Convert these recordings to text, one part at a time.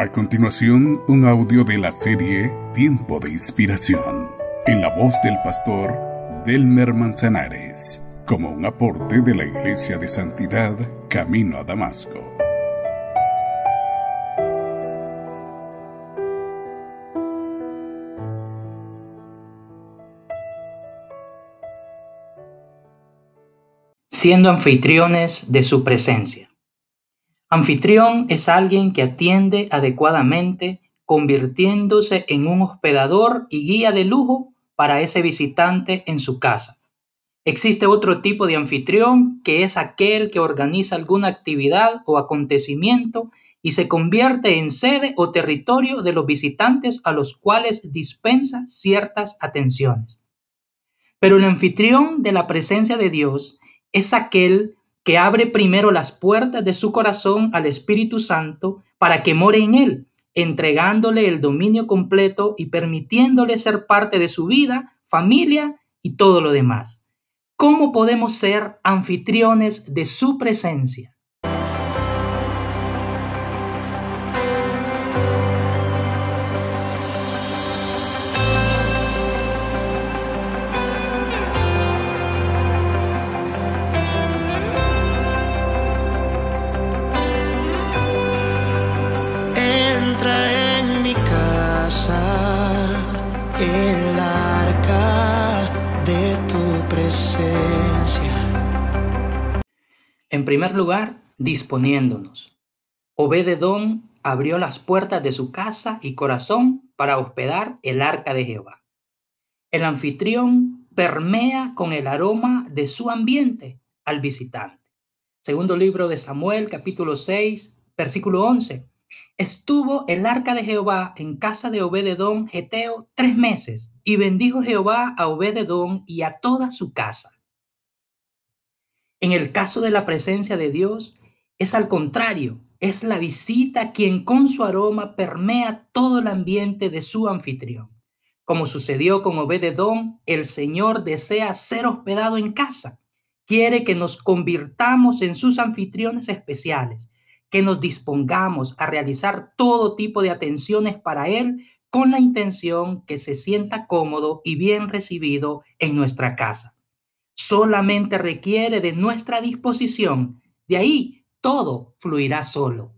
A continuación, un audio de la serie Tiempo de Inspiración, en la voz del pastor Delmer Manzanares, como un aporte de la Iglesia de Santidad Camino a Damasco. Siendo anfitriones de su presencia. Anfitrión es alguien que atiende adecuadamente, convirtiéndose en un hospedador y guía de lujo para ese visitante en su casa. Existe otro tipo de anfitrión que es aquel que organiza alguna actividad o acontecimiento y se convierte en sede o territorio de los visitantes a los cuales dispensa ciertas atenciones. Pero el anfitrión de la presencia de Dios es aquel que abre primero las puertas de su corazón al Espíritu Santo para que more en él, entregándole el dominio completo y permitiéndole ser parte de su vida, familia y todo lo demás. ¿Cómo podemos ser anfitriones de su presencia? En primer lugar, disponiéndonos. Obededón abrió las puertas de su casa y corazón para hospedar el arca de Jehová. El anfitrión permea con el aroma de su ambiente al visitante. Segundo libro de Samuel, capítulo 6, versículo 11. Estuvo el arca de Jehová en casa de Obededón Geteo tres meses, y bendijo Jehová a Obededón y a toda su casa. En el caso de la presencia de Dios, es al contrario, es la visita quien con su aroma permea todo el ambiente de su anfitrión. Como sucedió con Obededón, el Señor desea ser hospedado en casa. Quiere que nos convirtamos en sus anfitriones especiales, que nos dispongamos a realizar todo tipo de atenciones para Él con la intención que se sienta cómodo y bien recibido en nuestra casa solamente requiere de nuestra disposición. De ahí todo fluirá solo.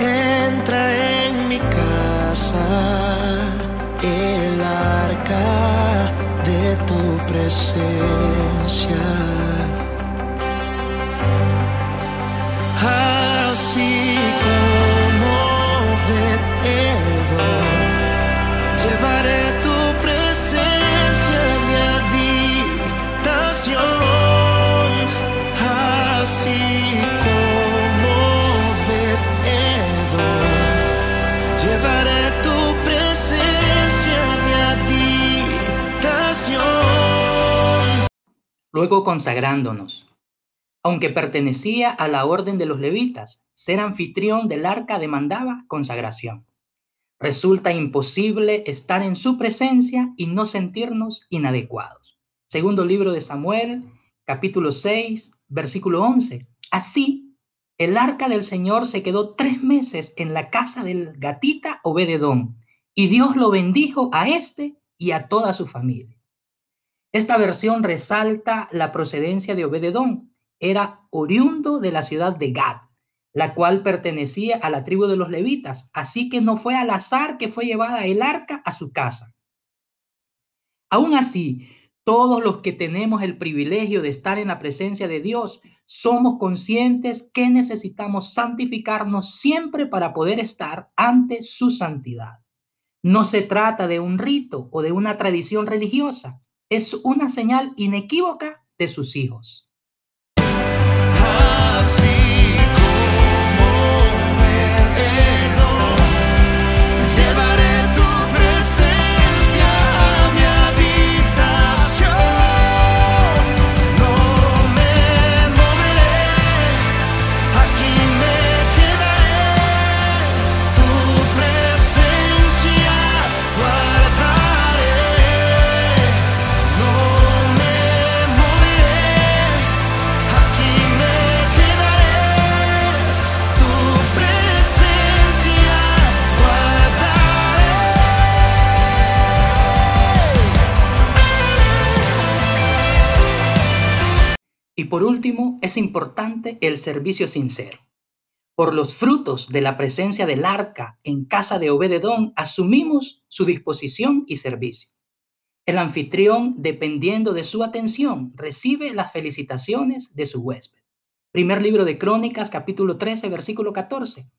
Entra en mi casa el arca de tu presencia. Luego consagrándonos. Aunque pertenecía a la orden de los levitas, ser anfitrión del arca demandaba consagración. Resulta imposible estar en su presencia y no sentirnos inadecuados. Segundo libro de Samuel, capítulo 6, versículo 11. Así, el arca del Señor se quedó tres meses en la casa del gatita Obededón, y Dios lo bendijo a este y a toda su familia. Esta versión resalta la procedencia de Obededón. Era oriundo de la ciudad de Gad, la cual pertenecía a la tribu de los levitas, así que no fue al azar que fue llevada el arca a su casa. Aún así, todos los que tenemos el privilegio de estar en la presencia de Dios, somos conscientes que necesitamos santificarnos siempre para poder estar ante su santidad. No se trata de un rito o de una tradición religiosa, es una señal inequívoca de sus hijos. Por último, es importante el servicio sincero. Por los frutos de la presencia del arca en casa de Obededón, asumimos su disposición y servicio. El anfitrión, dependiendo de su atención, recibe las felicitaciones de su huésped. Primer libro de Crónicas, capítulo 13, versículo 14.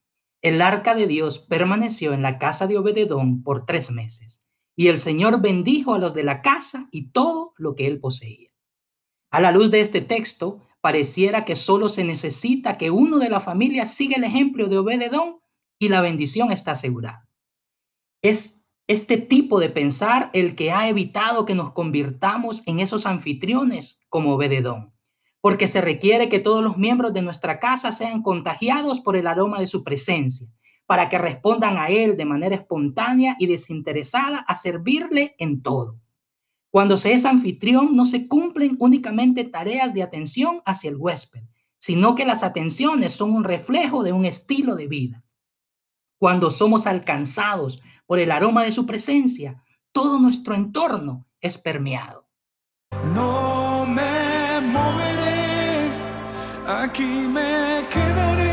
El arca de Dios permaneció en la casa de Obededón por tres meses, y el Señor bendijo a los de la casa y todo lo que él poseía. A la luz de este texto, pareciera que solo se necesita que uno de la familia siga el ejemplo de Obededón y la bendición está asegurada. Es este tipo de pensar el que ha evitado que nos convirtamos en esos anfitriones como Obededón, porque se requiere que todos los miembros de nuestra casa sean contagiados por el aroma de su presencia, para que respondan a Él de manera espontánea y desinteresada a servirle en todo. Cuando se es anfitrión, no se cumplen únicamente tareas de atención hacia el huésped, sino que las atenciones son un reflejo de un estilo de vida. Cuando somos alcanzados por el aroma de su presencia, todo nuestro entorno es permeado. No me moveré, aquí me quedaré.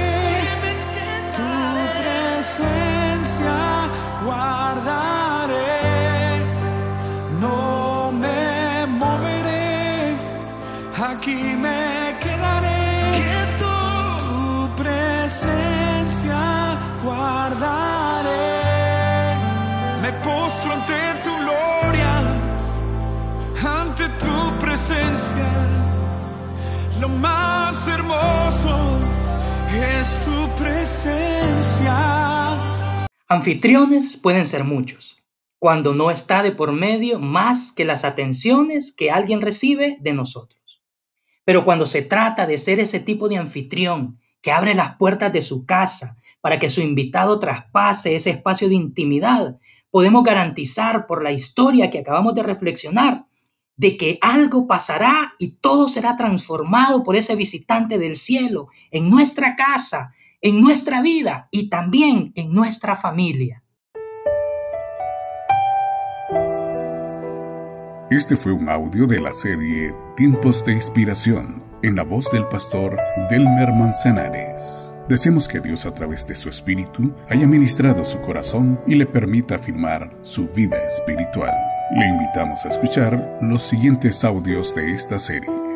Presencia. Lo más hermoso es tu presencia. Anfitriones pueden ser muchos cuando no está de por medio más que las atenciones que alguien recibe de nosotros. Pero cuando se trata de ser ese tipo de anfitrión que abre las puertas de su casa para que su invitado traspase ese espacio de intimidad, podemos garantizar por la historia que acabamos de reflexionar de que algo pasará y todo será transformado por ese visitante del cielo en nuestra casa, en nuestra vida y también en nuestra familia. Este fue un audio de la serie Tiempos de Inspiración en la voz del pastor Delmer Manzanares. Deseamos que Dios a través de su espíritu haya ministrado su corazón y le permita afirmar su vida espiritual. Le invitamos a escuchar los siguientes audios de esta serie.